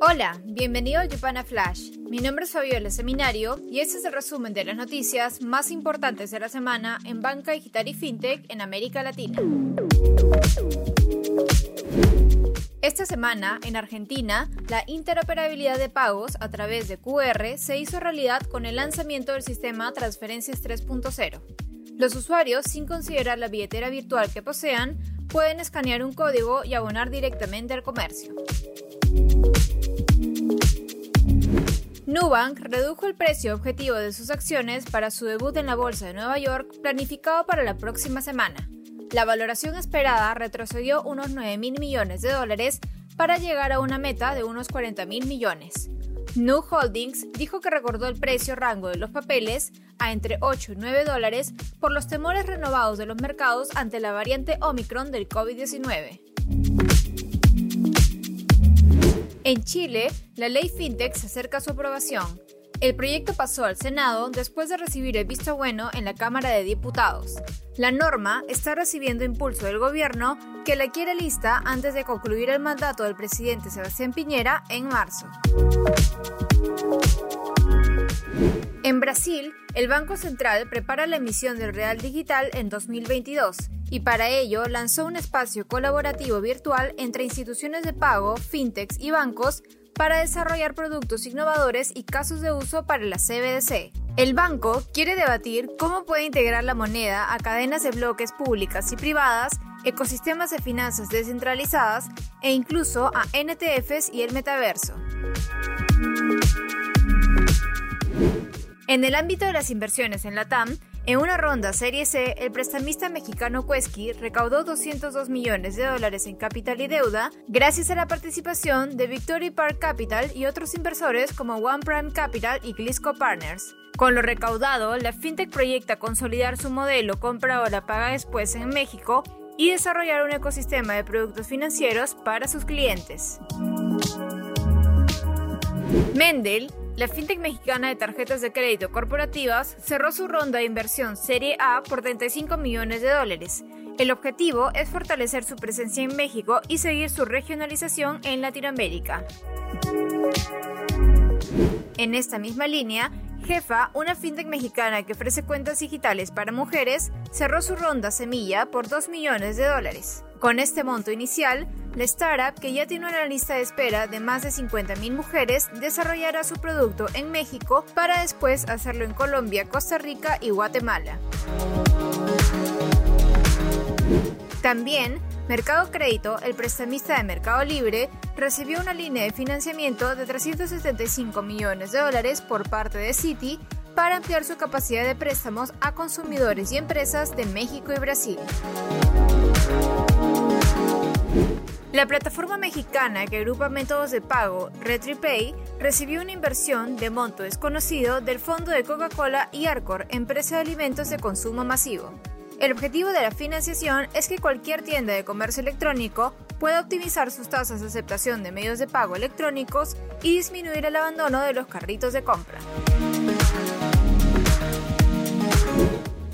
Hola, bienvenido a Yupana Flash. Mi nombre es Fabiola Seminario y este es el resumen de las noticias más importantes de la semana en banca digital y fintech en América Latina. Esta semana, en Argentina, la interoperabilidad de pagos a través de QR se hizo realidad con el lanzamiento del sistema Transferencias 3.0. Los usuarios, sin considerar la billetera virtual que posean, pueden escanear un código y abonar directamente al comercio. Nubank redujo el precio objetivo de sus acciones para su debut en la Bolsa de Nueva York planificado para la próxima semana. La valoración esperada retrocedió unos 9 mil millones de dólares para llegar a una meta de unos 40 mil millones. New Holdings dijo que recordó el precio rango de los papeles a entre 8 y 9 dólares por los temores renovados de los mercados ante la variante Omicron del COVID-19. En Chile, la ley FinTech se acerca a su aprobación. El proyecto pasó al Senado después de recibir el visto bueno en la Cámara de Diputados. La norma está recibiendo impulso del gobierno que la quiere lista antes de concluir el mandato del presidente Sebastián Piñera en marzo. En Brasil, el Banco Central prepara la emisión del Real Digital en 2022 y para ello lanzó un espacio colaborativo virtual entre instituciones de pago, fintechs y bancos para desarrollar productos innovadores y casos de uso para la CBDC. El banco quiere debatir cómo puede integrar la moneda a cadenas de bloques públicas y privadas, ecosistemas de finanzas descentralizadas e incluso a NTFs y el metaverso. En el ámbito de las inversiones en la TAM, en una ronda Serie C, el prestamista mexicano Quesky recaudó 202 millones de dólares en capital y deuda gracias a la participación de Victory Park Capital y otros inversores como One Prime Capital y Glisco Partners. Con lo recaudado, la fintech proyecta consolidar su modelo compra ahora paga después en México y desarrollar un ecosistema de productos financieros para sus clientes. Mendel la fintech mexicana de tarjetas de crédito corporativas cerró su ronda de inversión Serie A por 35 millones de dólares. El objetivo es fortalecer su presencia en México y seguir su regionalización en Latinoamérica. En esta misma línea, Jefa, una fintech mexicana que ofrece cuentas digitales para mujeres, cerró su ronda semilla por 2 millones de dólares. Con este monto inicial, la startup, que ya tiene una lista de espera de más de 50.000 mujeres, desarrollará su producto en México para después hacerlo en Colombia, Costa Rica y Guatemala. También, Mercado Crédito, el prestamista de Mercado Libre, recibió una línea de financiamiento de 375 millones de dólares por parte de Citi para ampliar su capacidad de préstamos a consumidores y empresas de México y Brasil. La plataforma mexicana que agrupa métodos de pago, RetriPay, recibió una inversión de monto desconocido del fondo de Coca-Cola y Arcor, empresa de alimentos de consumo masivo. El objetivo de la financiación es que cualquier tienda de comercio electrónico pueda optimizar sus tasas de aceptación de medios de pago electrónicos y disminuir el abandono de los carritos de compra.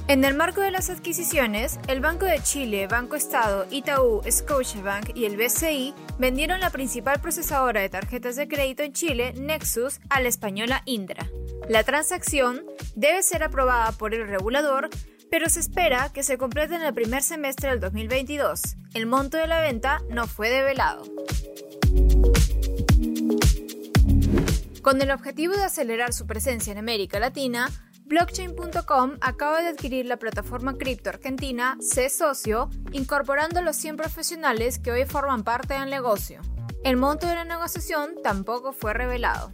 En el marco de las adquisiciones, el Banco de Chile, Banco Estado, Itaú, Scotiabank y el BCI vendieron la principal procesadora de tarjetas de crédito en Chile, Nexus, a la española Indra. La transacción debe ser aprobada por el regulador, pero se espera que se complete en el primer semestre del 2022. El monto de la venta no fue develado. Con el objetivo de acelerar su presencia en América Latina, Blockchain.com acaba de adquirir la plataforma cripto argentina C Socio, incorporando los 100 profesionales que hoy forman parte del negocio. El monto de la negociación tampoco fue revelado.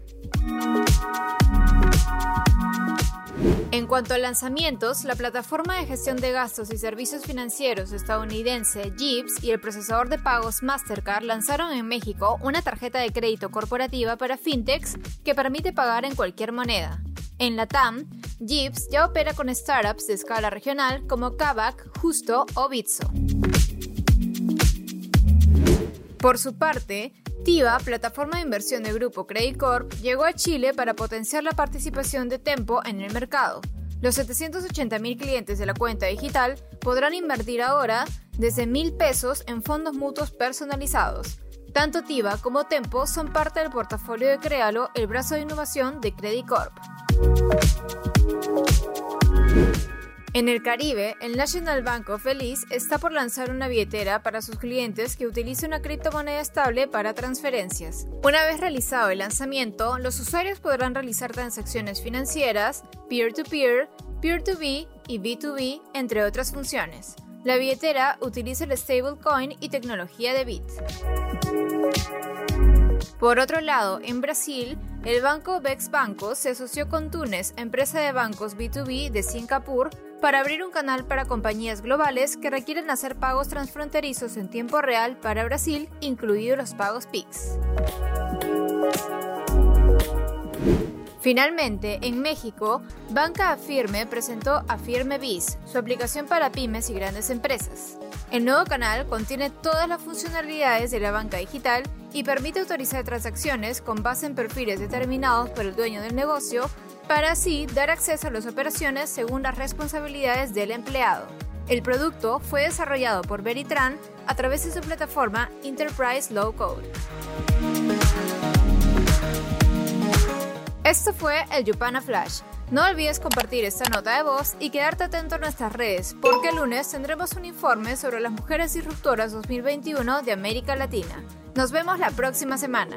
En cuanto a lanzamientos, la plataforma de gestión de gastos y servicios financieros estadounidense Jeeps y el procesador de pagos Mastercard lanzaron en México una tarjeta de crédito corporativa para fintechs que permite pagar en cualquier moneda. En la TAM, Jeeps ya opera con startups de escala regional como Kavak, Justo o Bitso. Por su parte, TIVA, plataforma de inversión de grupo Credit Corp, llegó a Chile para potenciar la participación de Tempo en el mercado. Los 780.000 clientes de la cuenta digital podrán invertir ahora desde mil pesos en fondos mutuos personalizados. Tanto TIVA como Tempo son parte del portafolio de Crealo, el brazo de innovación de Credit Corp. En el Caribe, el National Bank of está por lanzar una billetera para sus clientes que utilice una criptomoneda estable para transferencias. Una vez realizado el lanzamiento, los usuarios podrán realizar transacciones financieras, peer-to-peer, peer-to-B y B2B, entre otras funciones. La billetera utiliza el stablecoin y tecnología de Bit. Por otro lado, en Brasil, el banco Bex Banco se asoció con Tunes, empresa de bancos B2B de Singapur, para abrir un canal para compañías globales que requieren hacer pagos transfronterizos en tiempo real para Brasil, incluidos los pagos PIX. Finalmente, en México, Banca Afirme presentó Afirme Biz, su aplicación para pymes y grandes empresas. El nuevo canal contiene todas las funcionalidades de la banca digital y permite autorizar transacciones con base en perfiles determinados por el dueño del negocio para así dar acceso a las operaciones según las responsabilidades del empleado. El producto fue desarrollado por Veritran a través de su plataforma Enterprise Low Code. Esto fue el Yupana Flash. No olvides compartir esta nota de voz y quedarte atento a nuestras redes, porque el lunes tendremos un informe sobre las mujeres disruptoras 2021 de América Latina. Nos vemos la próxima semana.